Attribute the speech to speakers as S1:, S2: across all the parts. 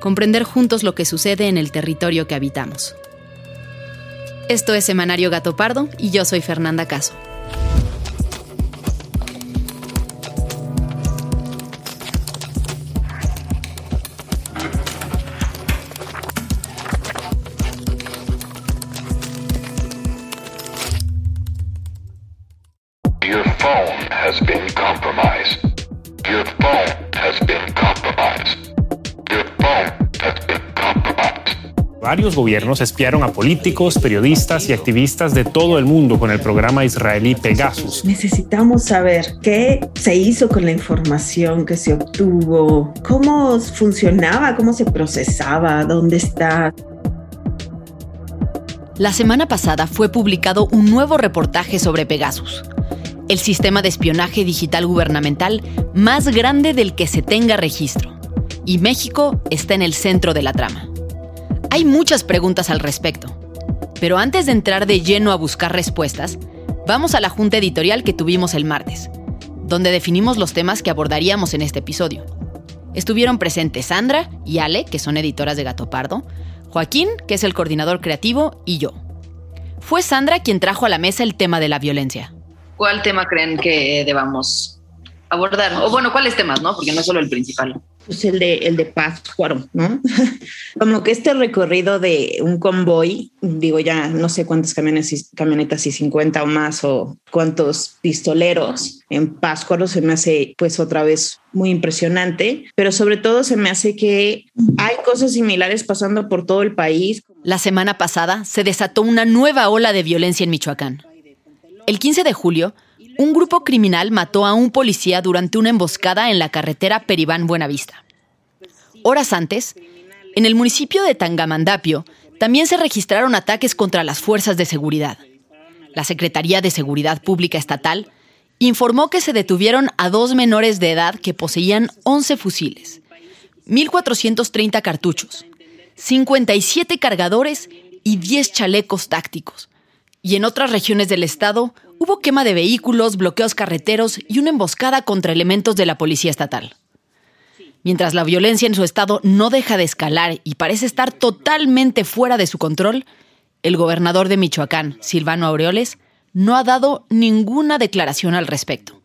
S1: comprender juntos lo que sucede en el territorio que habitamos. Esto es Semanario Gato Pardo y yo soy Fernanda Caso.
S2: Your phone has been compromised. Your phone
S3: Varios gobiernos espiaron a políticos, periodistas y activistas de todo el mundo con el programa israelí Pegasus.
S4: Necesitamos saber qué se hizo con la información que se obtuvo, cómo funcionaba, cómo se procesaba, dónde está.
S1: La semana pasada fue publicado un nuevo reportaje sobre Pegasus, el sistema de espionaje digital gubernamental más grande del que se tenga registro. Y México está en el centro de la trama. Hay muchas preguntas al respecto, pero antes de entrar de lleno a buscar respuestas, vamos a la junta editorial que tuvimos el martes, donde definimos los temas que abordaríamos en este episodio. Estuvieron presentes Sandra y Ale, que son editoras de Gato Pardo, Joaquín, que es el coordinador creativo, y yo. Fue Sandra quien trajo a la mesa el tema de la violencia.
S5: ¿Cuál tema creen que debamos abordar? O bueno, ¿cuáles temas, no? Porque no es solo el principal.
S4: Pues el de, el de Pátzcuaro, ¿no? Como que este recorrido de un convoy, digo ya no sé cuántas camiones camionetas y 50 o más o cuántos pistoleros en Pátzcuaro se me hace pues otra vez muy impresionante, pero sobre todo se me hace que hay cosas similares pasando por todo el país.
S1: La semana pasada se desató una nueva ola de violencia en Michoacán. El 15 de julio, un grupo criminal mató a un policía durante una emboscada en la carretera Peribán Buenavista. Horas antes, en el municipio de Tangamandapio, también se registraron ataques contra las fuerzas de seguridad. La Secretaría de Seguridad Pública Estatal informó que se detuvieron a dos menores de edad que poseían 11 fusiles, 1.430 cartuchos, 57 cargadores y 10 chalecos tácticos. Y en otras regiones del estado hubo quema de vehículos, bloqueos carreteros y una emboscada contra elementos de la Policía Estatal. Mientras la violencia en su estado no deja de escalar y parece estar totalmente fuera de su control, el gobernador de Michoacán, Silvano Aureoles, no ha dado ninguna declaración al respecto.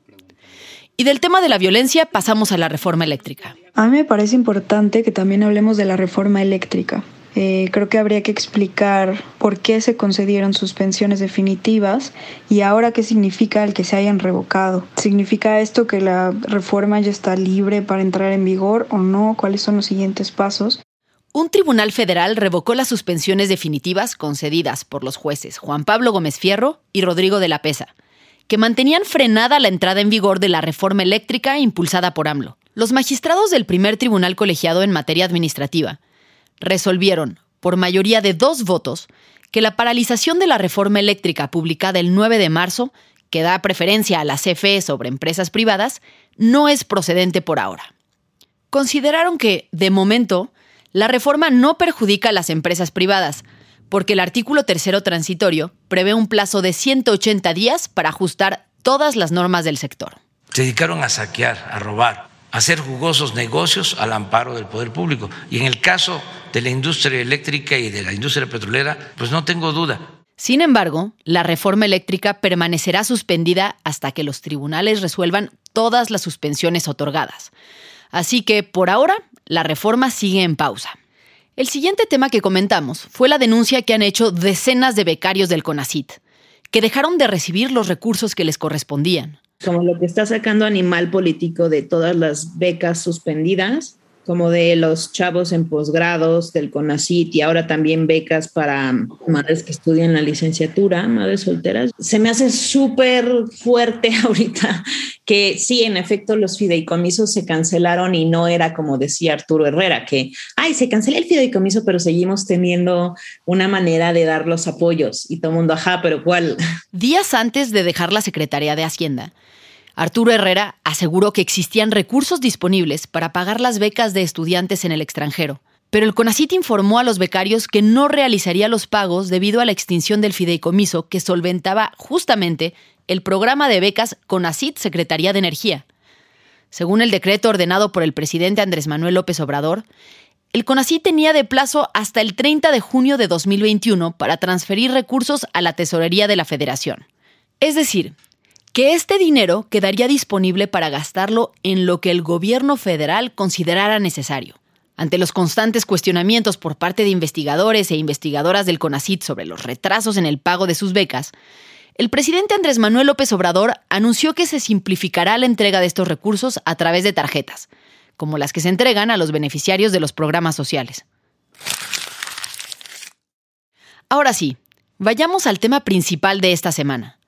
S1: Y del tema de la violencia pasamos a la reforma eléctrica.
S6: A mí me parece importante que también hablemos de la reforma eléctrica. Eh, creo que habría que explicar por qué se concedieron suspensiones definitivas y ahora qué significa el que se hayan revocado. ¿Significa esto que la reforma ya está libre para entrar en vigor o no? ¿Cuáles son los siguientes pasos?
S1: Un tribunal federal revocó las suspensiones definitivas concedidas por los jueces Juan Pablo Gómez Fierro y Rodrigo de la Pesa, que mantenían frenada la entrada en vigor de la reforma eléctrica impulsada por AMLO. Los magistrados del primer tribunal colegiado en materia administrativa resolvieron, por mayoría de dos votos, que la paralización de la reforma eléctrica publicada el 9 de marzo, que da preferencia a la CFE sobre empresas privadas, no es procedente por ahora. Consideraron que, de momento, la reforma no perjudica a las empresas privadas, porque el artículo tercero transitorio prevé un plazo de 180 días para ajustar todas las normas del sector.
S7: Se dedicaron a saquear, a robar hacer jugosos negocios al amparo del poder público. Y en el caso de la industria eléctrica y de la industria petrolera, pues no tengo duda.
S1: Sin embargo, la reforma eléctrica permanecerá suspendida hasta que los tribunales resuelvan todas las suspensiones otorgadas. Así que, por ahora, la reforma sigue en pausa. El siguiente tema que comentamos fue la denuncia que han hecho decenas de becarios del CONACIT, que dejaron de recibir los recursos que les correspondían
S4: como lo que está sacando Animal Político de todas las becas suspendidas, como de los chavos en posgrados del CONACIT y ahora también becas para madres que estudian la licenciatura, madres solteras. Se me hace súper fuerte ahorita que sí, en efecto, los fideicomisos se cancelaron y no era como decía Arturo Herrera, que, ay, se cancela el fideicomiso, pero seguimos teniendo una manera de dar los apoyos y todo el mundo, ajá, pero ¿cuál?
S1: Días antes de dejar la Secretaría de Hacienda, Arturo Herrera aseguró que existían recursos disponibles para pagar las becas de estudiantes en el extranjero, pero el CONACIT informó a los becarios que no realizaría los pagos debido a la extinción del fideicomiso que solventaba justamente el programa de becas CONACIT Secretaría de Energía. Según el decreto ordenado por el presidente Andrés Manuel López Obrador, el CONACIT tenía de plazo hasta el 30 de junio de 2021 para transferir recursos a la tesorería de la Federación. Es decir, que este dinero quedaría disponible para gastarlo en lo que el gobierno federal considerara necesario. Ante los constantes cuestionamientos por parte de investigadores e investigadoras del CONACIT sobre los retrasos en el pago de sus becas, el presidente Andrés Manuel López Obrador anunció que se simplificará la entrega de estos recursos a través de tarjetas, como las que se entregan a los beneficiarios de los programas sociales. Ahora sí, vayamos al tema principal de esta semana,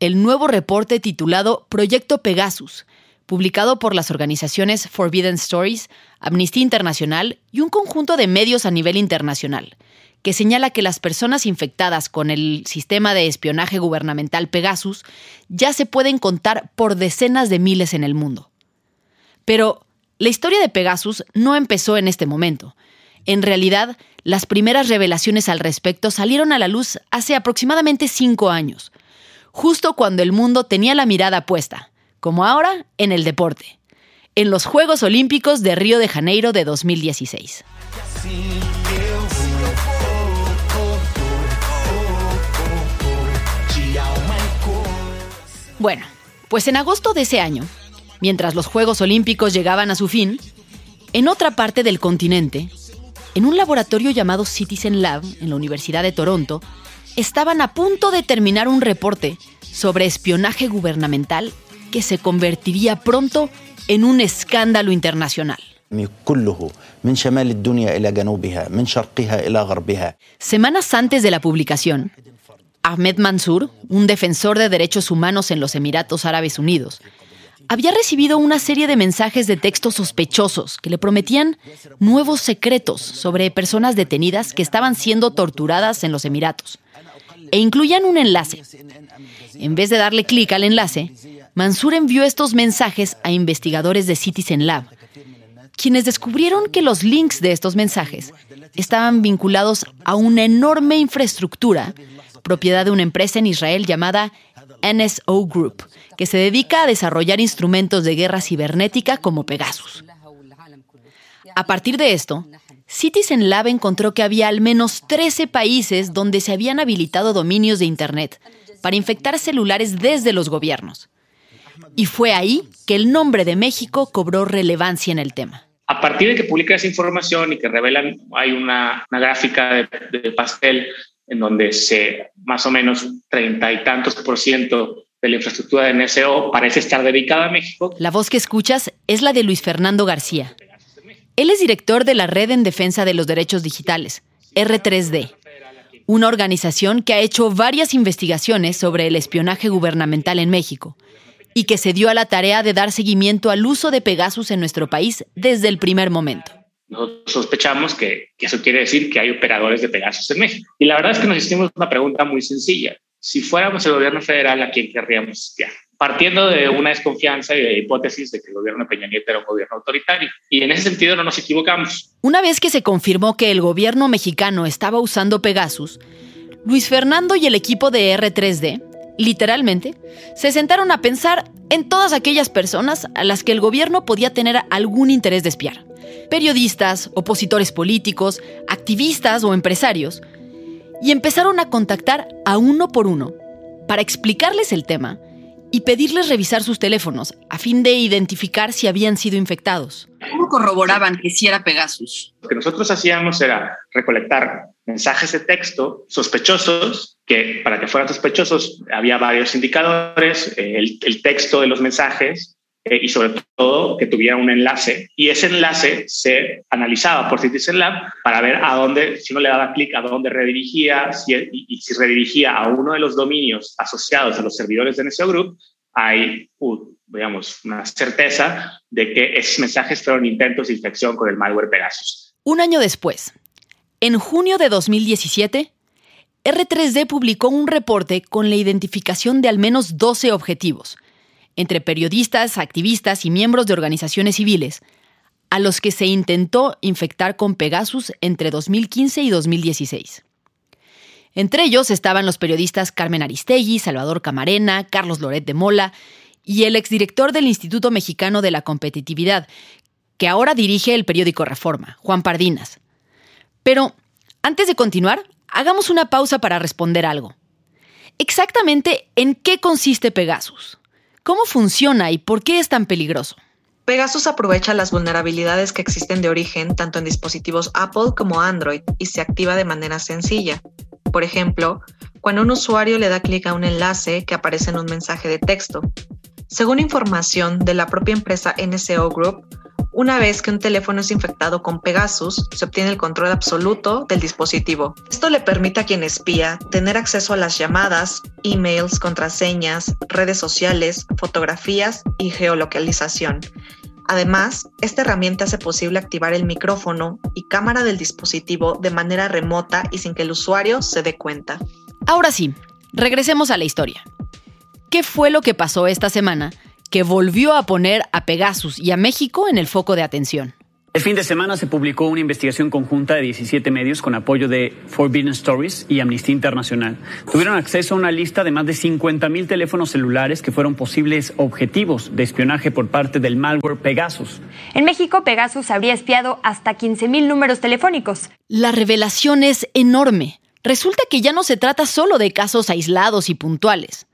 S1: el nuevo reporte titulado Proyecto Pegasus, publicado por las organizaciones Forbidden Stories, Amnistía Internacional y un conjunto de medios a nivel internacional, que señala que las personas infectadas con el sistema de espionaje gubernamental Pegasus ya se pueden contar por decenas de miles en el mundo. Pero la historia de Pegasus no empezó en este momento. En realidad, las primeras revelaciones al respecto salieron a la luz hace aproximadamente cinco años, justo cuando el mundo tenía la mirada puesta, como ahora, en el deporte, en los Juegos Olímpicos de Río de Janeiro de 2016. Bueno, pues en agosto de ese año, mientras los Juegos Olímpicos llegaban a su fin, en otra parte del continente, en un laboratorio llamado Citizen Lab en la Universidad de Toronto, estaban a punto de terminar un reporte sobre espionaje gubernamental que se convertiría pronto en un escándalo internacional. Semanas antes de la publicación, Ahmed Mansour, un defensor de derechos humanos en los Emiratos Árabes Unidos, había recibido una serie de mensajes de texto sospechosos que le prometían nuevos secretos sobre personas detenidas que estaban siendo torturadas en los Emiratos e incluían un enlace. En vez de darle clic al enlace, Mansur envió estos mensajes a investigadores de Citizen Lab, quienes descubrieron que los links de estos mensajes estaban vinculados a una enorme infraestructura, propiedad de una empresa en Israel llamada NSO Group, que se dedica a desarrollar instrumentos de guerra cibernética como Pegasus. A partir de esto, Citizen Lab encontró que había al menos 13 países donde se habían habilitado dominios de Internet para infectar celulares desde los gobiernos. Y fue ahí que el nombre de México cobró relevancia en el tema.
S8: A partir de que publica esa información y que revelan, hay una, gráfica de, pastel en donde se más o menos treinta y tantos por ciento de la infraestructura de NSO parece estar dedicada a México.
S1: La voz que escuchas es la de Luis Fernando García, él es director de la Red en Defensa de los Derechos Digitales, R3D, una organización que ha hecho varias investigaciones sobre el espionaje gubernamental en México y que se dio a la tarea de dar seguimiento al uso de Pegasus en nuestro país desde el primer momento.
S8: Nosotros sospechamos que, eso quiere decir que hay operadores de Pegasus en México. Y la verdad es que nos hicimos una pregunta muy sencilla. Si fuéramos el gobierno federal, ¿a quién querríamos espiar? Partiendo de una desconfianza y de hipótesis de que el gobierno de Peña Nieto era un gobierno autoritario. Y en ese sentido no nos equivocamos.
S1: Una vez que se confirmó que el gobierno mexicano estaba usando Pegasus, Luis Fernando y el equipo de R3D literalmente, se sentaron a pensar en todas aquellas personas a las que el gobierno podía tener algún interés de espiar. Periodistas, opositores políticos, activistas o empresarios. Y empezaron a contactar a uno por uno para explicarles el tema y pedirles revisar sus teléfonos a fin de identificar si habían sido infectados.
S5: ¿Cómo corroboraban que sí era Pegasus?
S8: Lo que nosotros hacíamos era recolectar mensajes de texto sospechosos, que para que fueran sospechosos había varios indicadores, eh, el, texto de los mensajes eh, y sobre todo que tuviera un enlace. Y ese enlace se analizaba por Citizen Lab para ver a dónde, si uno le daba clic, a dónde redirigía si, y, si redirigía a uno de los dominios asociados a los servidores de NSO Group, hay, digamos, una certeza de que esos mensajes fueron intentos de infección con el malware Pegasus.
S1: Un año después, en junio de 2017, R3D publicó un reporte con la identificación de al menos 12 objetivos, entre periodistas, activistas y miembros de organizaciones civiles, a los que se intentó infectar con Pegasus entre 2015 y 2016. Entre ellos estaban los periodistas Carmen Aristegui, Salvador Camarena, Carlos Loret de Mola y el exdirector del Instituto Mexicano de la Competitividad, que ahora dirige el periódico Reforma, Juan Pardinas. Pero, antes de continuar, hagamos una pausa para responder algo. Exactamente, ¿en qué consiste Pegasus? ¿Cómo funciona y por qué es tan peligroso?
S9: Pegasus aprovecha las vulnerabilidades que existen de origen tanto en dispositivos Apple como Android y se activa de manera sencilla. Por ejemplo, cuando un usuario le da clic a un enlace que aparece en un mensaje de texto. Según información de la propia empresa NCO Group, una vez que un teléfono es infectado con Pegasus, se obtiene el control absoluto del dispositivo. Esto le permite a quien espía tener acceso a las llamadas, emails, contraseñas, redes sociales, fotografías y geolocalización. Además, esta herramienta hace posible activar el micrófono y cámara del dispositivo de manera remota y sin que el usuario se dé cuenta.
S1: Ahora sí, regresemos a la historia. ¿Qué fue lo que pasó esta semana que volvió a poner a Pegasus y a México en el foco de atención.
S10: El fin de semana se publicó una investigación conjunta de 17 medios con apoyo de Forbidden Stories y Amnistía Internacional. Tuvieron acceso a una lista de más de 50.000 teléfonos celulares que fueron posibles objetivos de espionaje por parte del malware Pegasus.
S11: En México, Pegasus habría espiado hasta 15.000 números telefónicos.
S1: La revelación es enorme. Resulta que ya no se trata solo de casos aislados y puntuales,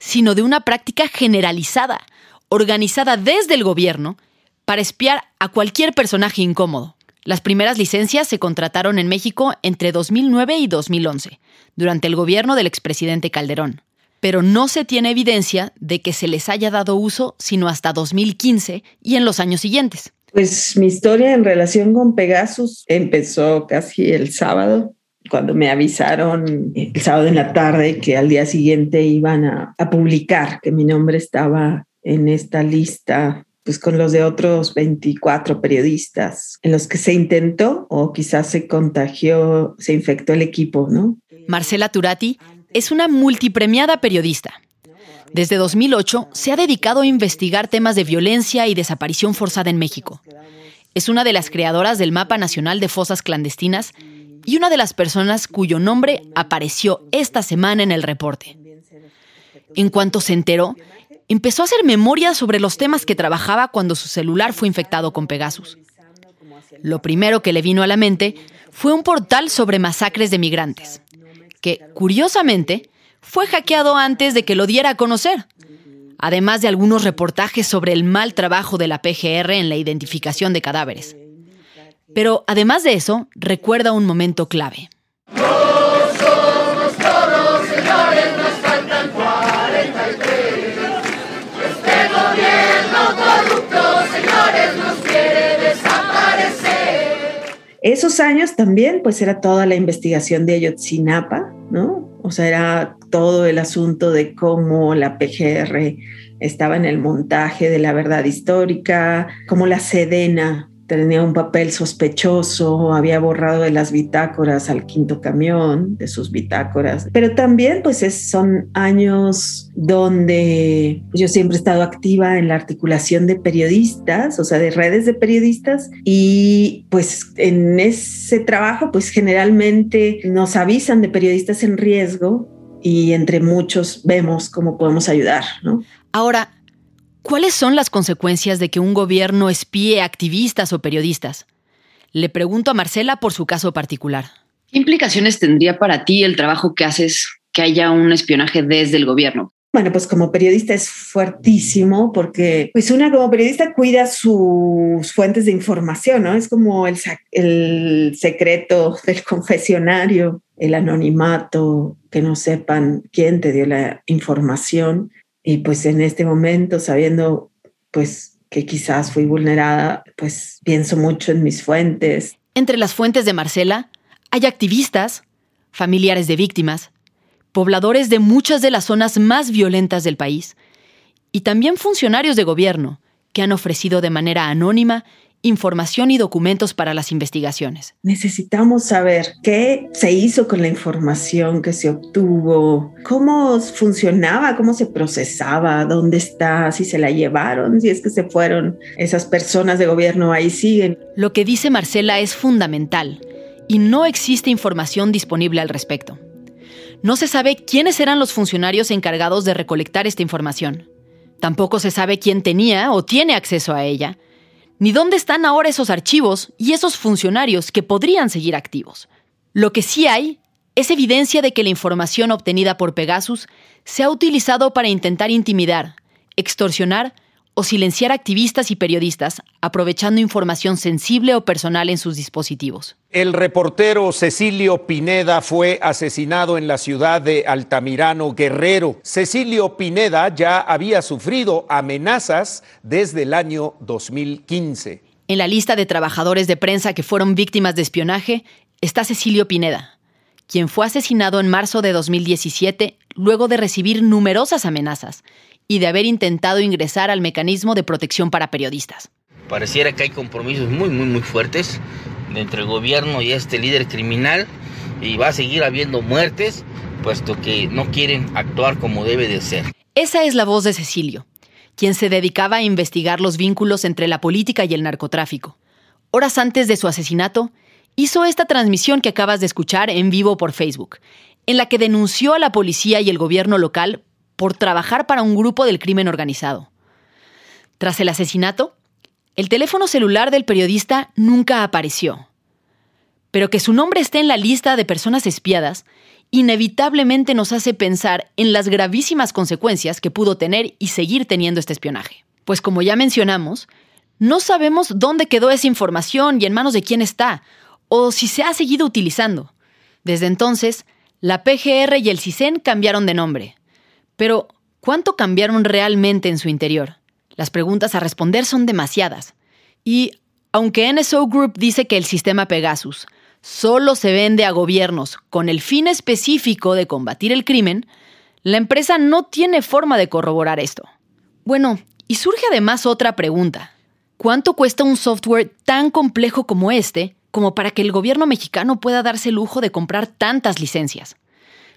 S1: sino de una práctica generalizada organizada desde el gobierno para espiar a cualquier personaje incómodo. Las primeras licencias se contrataron en México entre 2009 y 2011, durante el gobierno del expresidente Calderón. Pero no se tiene evidencia de que se les haya dado uso sino hasta 2015 y en los años siguientes.
S4: Pues mi historia en relación con Pegasus empezó casi el sábado, cuando me avisaron el sábado en la tarde que al día siguiente iban a, publicar que mi nombre estaba en esta lista pues con los de otros 24 periodistas en los que se intentó o quizás se contagió, se infectó el equipo, ¿no?
S1: Marcela Turati es una multipremiada periodista. Desde 2008 se ha dedicado a investigar temas de violencia y desaparición forzada en México. Es una de las creadoras del Mapa Nacional de Fosas Clandestinas y una de las personas cuyo nombre apareció esta semana en el reporte. En cuanto se enteró, empezó a hacer memoria sobre los temas que trabajaba cuando su celular fue infectado con Pegasus. Lo primero que le vino a la mente fue un portal sobre masacres de migrantes, que, curiosamente, fue hackeado antes de que lo diera a conocer, además de algunos reportajes sobre el mal trabajo de la PGR en la identificación de cadáveres. Pero además de eso, recuerda un momento clave.
S4: Esos años también, pues era toda la investigación de Ayotzinapa, ¿no? O sea, era todo el asunto de cómo la PGR estaba en el montaje de la verdad histórica, cómo la Sedena tenía un papel sospechoso, había borrado de las bitácoras al quinto camión, de sus bitácoras. Pero también pues son años donde yo siempre he estado activa en la articulación de periodistas, o sea, de redes de periodistas y pues en ese trabajo pues generalmente nos avisan de periodistas en riesgo y entre muchos vemos cómo podemos ayudar, ¿no?
S1: Ahora, ¿cuáles son las consecuencias de que un gobierno espíe activistas o periodistas? Le pregunto a Marcela por su caso particular.
S5: ¿Qué implicaciones tendría para ti el trabajo que haces que haya un espionaje desde el gobierno?
S4: Bueno, pues como periodista es fuertísimo porque pues una como periodista cuida sus fuentes de información, ¿no? Es como el, el secreto del confesionario, el anonimato, que no sepan quién te dio la información. Y pues en este momento, sabiendo pues que quizás fui vulnerada, pues pienso mucho en mis fuentes.
S1: Entre las fuentes de Marcela hay activistas, familiares de víctimas, pobladores de muchas de las zonas más violentas del país y también funcionarios de gobierno que han ofrecido de manera anónima información y documentos para las investigaciones.
S4: Necesitamos saber qué se hizo con la información que se obtuvo, cómo funcionaba, cómo se procesaba, dónde está, si se la llevaron, si es que se fueron esas personas de gobierno ahí siguen.
S1: Lo que dice Marcela es fundamental y no existe información disponible al respecto. No se sabe quiénes eran los funcionarios encargados de recolectar esta información. Tampoco se sabe quién tenía o tiene acceso a ella, ni dónde están ahora esos archivos y esos funcionarios que podrían seguir activos. Lo que sí hay es evidencia de que la información obtenida por Pegasus se ha utilizado para intentar intimidar, extorsionar o silenciar activistas y periodistas aprovechando información sensible o personal en sus dispositivos.
S12: El reportero Cecilio Pineda fue asesinado en la ciudad de Altamirano, Guerrero. Cecilio Pineda ya había sufrido amenazas desde el año 2015.
S1: En la lista de trabajadores de prensa que fueron víctimas de espionaje está Cecilio Pineda, quien fue asesinado en marzo de 2017 luego de recibir numerosas amenazas y de haber intentado ingresar al mecanismo de protección para periodistas.
S13: Pareciera que hay compromisos muy, muy, muy fuertes entre el gobierno y este líder criminal y va a seguir habiendo muertes, puesto que no quieren actuar como debe de ser.
S1: Esa es la voz de Cecilio, quien se dedicaba a investigar los vínculos entre la política y el narcotráfico. Horas antes de su asesinato, hizo esta transmisión que acabas de escuchar en vivo por Facebook, en la que denunció a la policía y el gobierno local por trabajar para un grupo del crimen organizado. Tras el asesinato, el teléfono celular del periodista nunca apareció. Pero que su nombre esté en la lista de personas espiadas inevitablemente nos hace pensar en las gravísimas consecuencias que pudo tener y seguir teniendo este espionaje. Pues como ya mencionamos, no sabemos dónde quedó esa información y en manos de quién está, o si se ha seguido utilizando. Desde entonces, la PGR y el CISEN cambiaron de nombre. Pero, ¿cuánto cambiaron realmente en su interior? Las preguntas a responder son demasiadas. Y, aunque NSO Group dice que el sistema Pegasus solo se vende a gobiernos con el fin específico de combatir el crimen, la empresa no tiene forma de corroborar esto. Bueno, y surge además otra pregunta. ¿Cuánto cuesta un software tan complejo como este como para que el gobierno mexicano pueda darse el lujo de comprar tantas licencias?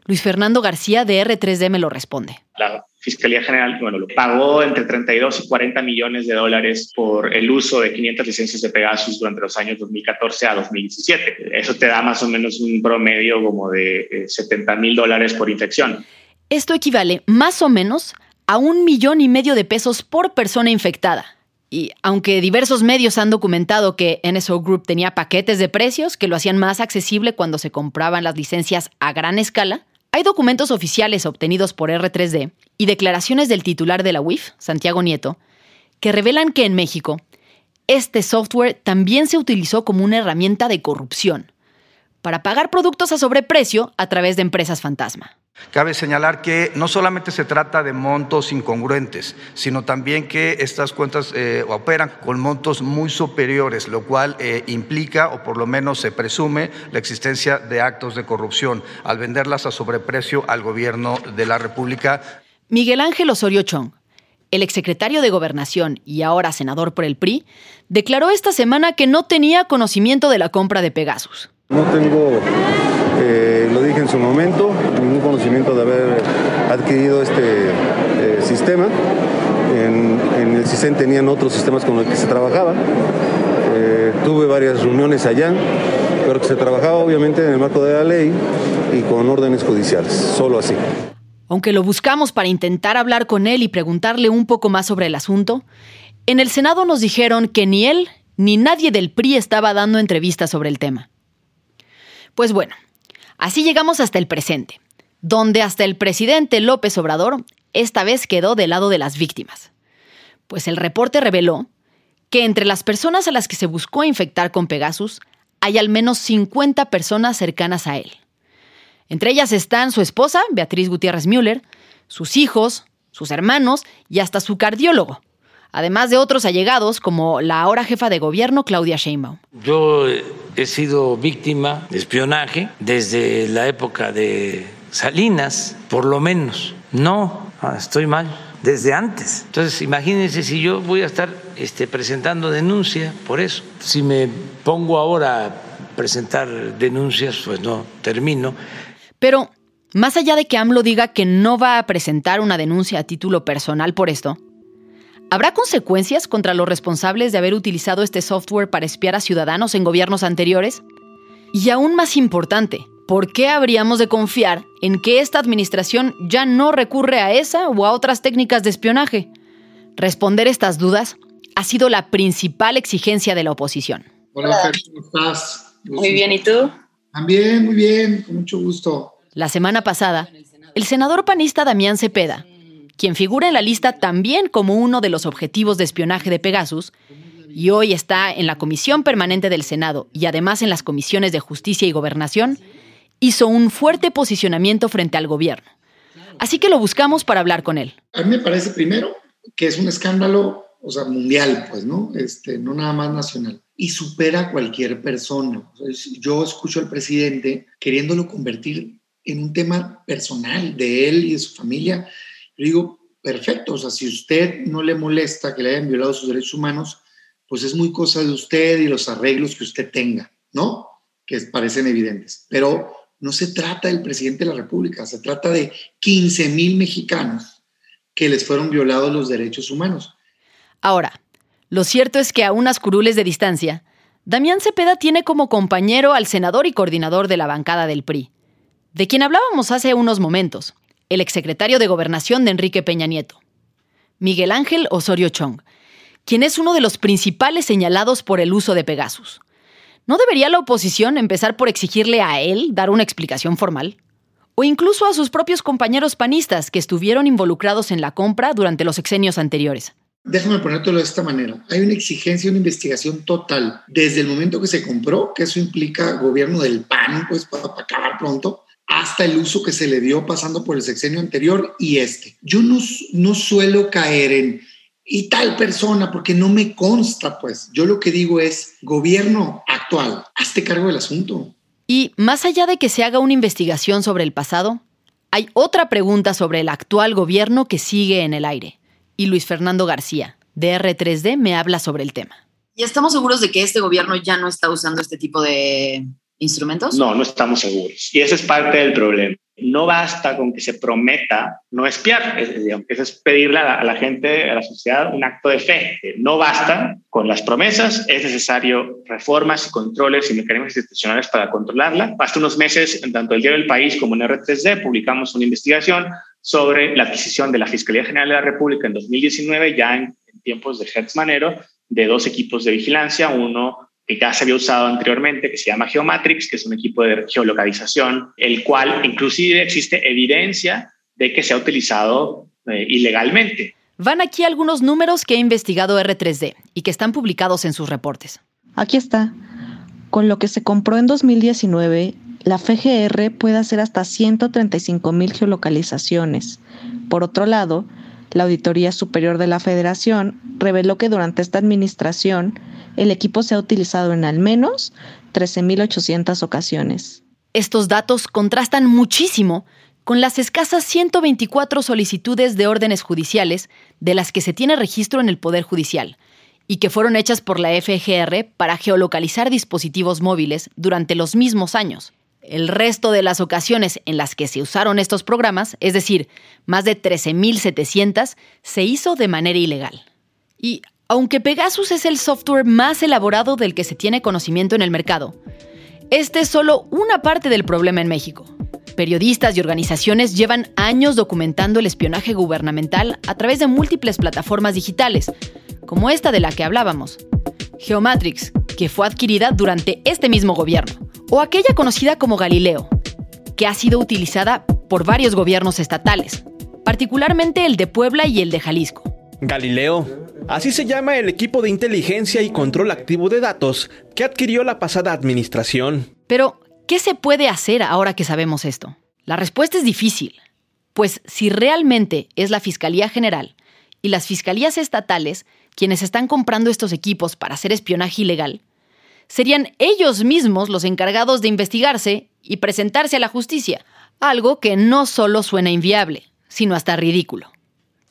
S1: Luis Fernando García de R3D me lo responde.
S8: La Fiscalía General, bueno, lo pagó entre 32 y 40 millones de dólares por el uso de 500 licencias de Pegasus durante los años 2014 a 2017. Eso te da más o menos un promedio como de 70 eh, mil dólares por infección.
S1: Esto equivale más o menos a un millón y medio de pesos por persona infectada. Y aunque diversos medios han documentado que NSO Group tenía paquetes de precios que lo hacían más accesible cuando se compraban las licencias a gran escala, hay documentos oficiales obtenidos por R3D y declaraciones del titular de la UIF, Santiago Nieto, que revelan que en México este software también se utilizó como una herramienta de corrupción para pagar productos a sobreprecio a través de empresas fantasma.
S14: Cabe señalar que no solamente se trata de montos incongruentes, sino también que estas cuentas eh, operan con montos muy superiores, lo cual eh, implica, o por lo menos se presume, la existencia de actos de corrupción al venderlas a sobreprecio al gobierno de la República.
S1: Miguel Ángel Osorio Chong, el exsecretario de Gobernación y ahora senador por el PRI, declaró esta semana que no tenía conocimiento de la compra de Pegasus.
S15: No tengo, eh, lo dije en su momento, ningún conocimiento de haber adquirido este eh, sistema. En, el CISEN tenían otros sistemas con los que se trabajaba. Eh, tuve varias reuniones allá pero que se trabajaba obviamente en el marco de la ley y con órdenes judiciales, solo así.
S1: Aunque lo buscamos para intentar hablar con él y preguntarle un poco más sobre el asunto, en el Senado nos dijeron que ni él ni nadie del PRI estaba dando entrevistas sobre el tema. Pues bueno, así llegamos hasta el presente, donde hasta el presidente López Obrador esta vez quedó del lado de las víctimas. Pues el reporte reveló que entre las personas a las que se buscó infectar con Pegasus hay al menos 50 personas cercanas a él. Entre ellas están su esposa, Beatriz Gutiérrez Müller, sus hijos, sus hermanos y hasta su cardiólogo, además de otros allegados como la ahora jefa de gobierno Claudia Sheinbaum.
S7: Yo he sido víctima de espionaje desde la época de Salinas, por lo menos. No, ah, estoy mal, desde antes. Entonces, imagínense si yo voy a estar este, presentando denuncia por eso. Si me pongo ahora a presentar denuncias, pues no termino.
S1: Pero, más allá de que AMLO diga que no va a presentar una denuncia a título personal por esto, ¿Habrá consecuencias contra los responsables de haber utilizado este software para espiar a ciudadanos en gobiernos anteriores? Y aún más importante, ¿por qué habríamos de confiar en que esta administración ya no recurre a esa o a otras técnicas de espionaje? Responder estas dudas ha sido la principal exigencia de la oposición.
S16: Hola, Fer, ¿cómo estás?
S5: Muy bien, ¿y tú?
S16: También, muy bien, con mucho gusto.
S1: La semana pasada, el senador panista Damián Cepeda quien figura en la lista también como uno de los objetivos de espionaje de Pegasus, y hoy está en la Comisión Permanente del Senado y además en las comisiones de Justicia y Gobernación, hizo un fuerte posicionamiento frente al gobierno. Así que lo buscamos para hablar con él.
S16: A mí me parece primero que es un escándalo, o sea, mundial, pues, ¿no? Este, no nada más nacional. Y supera a cualquier persona. Yo escucho al presidente queriéndolo convertir en un tema personal de él y de su familia yo digo, perfecto, o sea, si usted no le molesta que le hayan violado sus derechos humanos, pues es muy cosa de usted y los arreglos que usted tenga, ¿no? Que parecen evidentes. Pero no se trata del presidente de la República, se trata de 15 mil mexicanos que les fueron violados los derechos humanos.
S1: Ahora, lo cierto es que a unas curules de distancia, Damián Cepeda tiene como compañero al senador y coordinador de la bancada del PRI, de quien hablábamos hace unos momentos, el exsecretario de Gobernación de Enrique Peña Nieto, Miguel Ángel Osorio Chong, quien es uno de los principales señalados por el uso de Pegasus. ¿No debería la oposición empezar por exigirle a él dar una explicación formal? O incluso a sus propios compañeros panistas que estuvieron involucrados en la compra durante los exenios anteriores.
S16: Déjame ponértelo de esta manera. Hay una exigencia, una investigación total. Desde el momento que se compró, que eso implica gobierno del PAN, pues para acabar pronto, hasta el uso que se le dio pasando por el sexenio anterior y este. Yo no, no suelo caer en y tal persona porque no me consta, pues. Yo lo que digo es, gobierno actual, hazte cargo del asunto.
S1: Y más allá de que se haga una investigación sobre el pasado, hay otra pregunta sobre el actual gobierno que sigue en el aire. Y Luis Fernando García, de R3D, me habla sobre el tema.
S5: ¿Y estamos seguros de que este gobierno ya no está usando este tipo de instrumentos?
S8: No, no estamos seguros. Y ese es parte del problema. No basta con que se prometa no espiar. Es, es pedirle a la, gente, a la sociedad, un acto de fe. No basta con las promesas, es necesario reformas y controles y mecanismos institucionales para controlarla. Hace unos meses, en tanto el Diario del País como en R3D, publicamos una investigación sobre la adquisición de la Fiscalía General de la República en 2019, ya en, en tiempos de Hertz Manero, de dos equipos de vigilancia, uno que ya se había usado anteriormente, que se llama Geomatrix, que es un equipo de geolocalización, el cual inclusive existe evidencia de que se ha utilizado eh, ilegalmente.
S1: Van aquí algunos números que ha investigado R3D y que están publicados en sus reportes.
S9: Aquí está. Con lo que se compró en 2019, la FGR puede hacer hasta 135 mil geolocalizaciones. Por otro lado, la Auditoría Superior de la Federación reveló que durante esta administración el equipo se ha utilizado en al menos 13.800 ocasiones.
S1: Estos datos contrastan muchísimo con las escasas 124 solicitudes de órdenes judiciales de las que se tiene registro en el Poder Judicial y que fueron hechas por la FGR para geolocalizar dispositivos móviles durante los mismos años. El resto de las ocasiones en las que se usaron estos programas, es decir, más de 13.700, se hizo de manera ilegal. Y aunque Pegasus es el software más elaborado del que se tiene conocimiento en el mercado, este es solo una parte del problema en México. Periodistas y organizaciones llevan años documentando el espionaje gubernamental a través de múltiples plataformas digitales, como esta de la que hablábamos, Geomatrix, que fue adquirida durante este mismo gobierno, o aquella conocida como Galileo, que ha sido utilizada por varios gobiernos estatales, particularmente el de Puebla y el de Jalisco.
S17: Galileo, así se llama el equipo de inteligencia y control activo de datos que adquirió la pasada administración.
S1: Pero, ¿qué se puede hacer ahora que sabemos esto? La respuesta es difícil, pues si realmente es la Fiscalía General y las fiscalías estatales quienes están comprando estos equipos para hacer espionaje ilegal, serían ellos mismos los encargados de investigarse y presentarse a la justicia, algo que no solo suena inviable, sino hasta ridículo.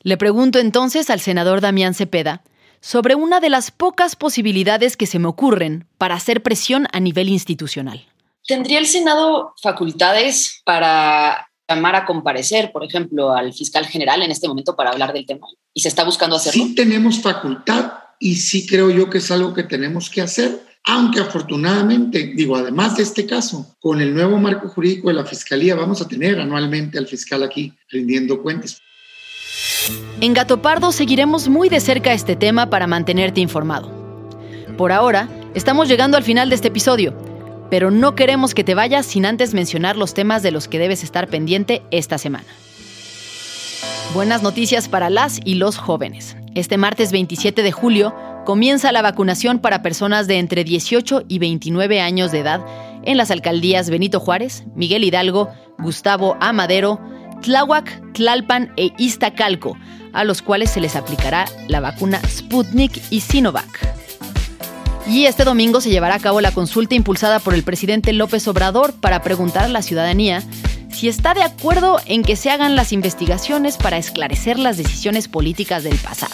S1: Le pregunto entonces al senador Damián Cepeda sobre una de las pocas posibilidades que se me ocurren para hacer presión a nivel institucional.
S5: ¿Tendría el Senado facultades para llamar a comparecer, por ejemplo, al fiscal general en este momento para hablar del tema? ¿Y se está buscando hacerlo?
S16: Sí tenemos facultad y sí creo yo que es algo que tenemos que hacer, aunque afortunadamente, digo, además de este caso, con el nuevo marco jurídico de la Fiscalía vamos a tener anualmente al fiscal aquí rindiendo cuentas.
S1: En Gato Pardo seguiremos muy de cerca este tema para mantenerte informado. Por ahora, estamos llegando al final de este episodio, pero no queremos que te vayas sin antes mencionar los temas de los que debes estar pendiente esta semana. Buenas noticias para las y los jóvenes. Este martes 27 de julio comienza la vacunación para personas de entre 18 y 29 años de edad en las alcaldías Benito Juárez, Miguel Hidalgo, Gustavo Amadero, Tláhuac, Tlalpan e Iztacalco, a los cuales se les aplicará la vacuna Sputnik y Sinovac. Y este domingo se llevará a cabo la consulta impulsada por el presidente López Obrador para preguntar a la ciudadanía si está de acuerdo en que se hagan las investigaciones para esclarecer las decisiones políticas del pasado.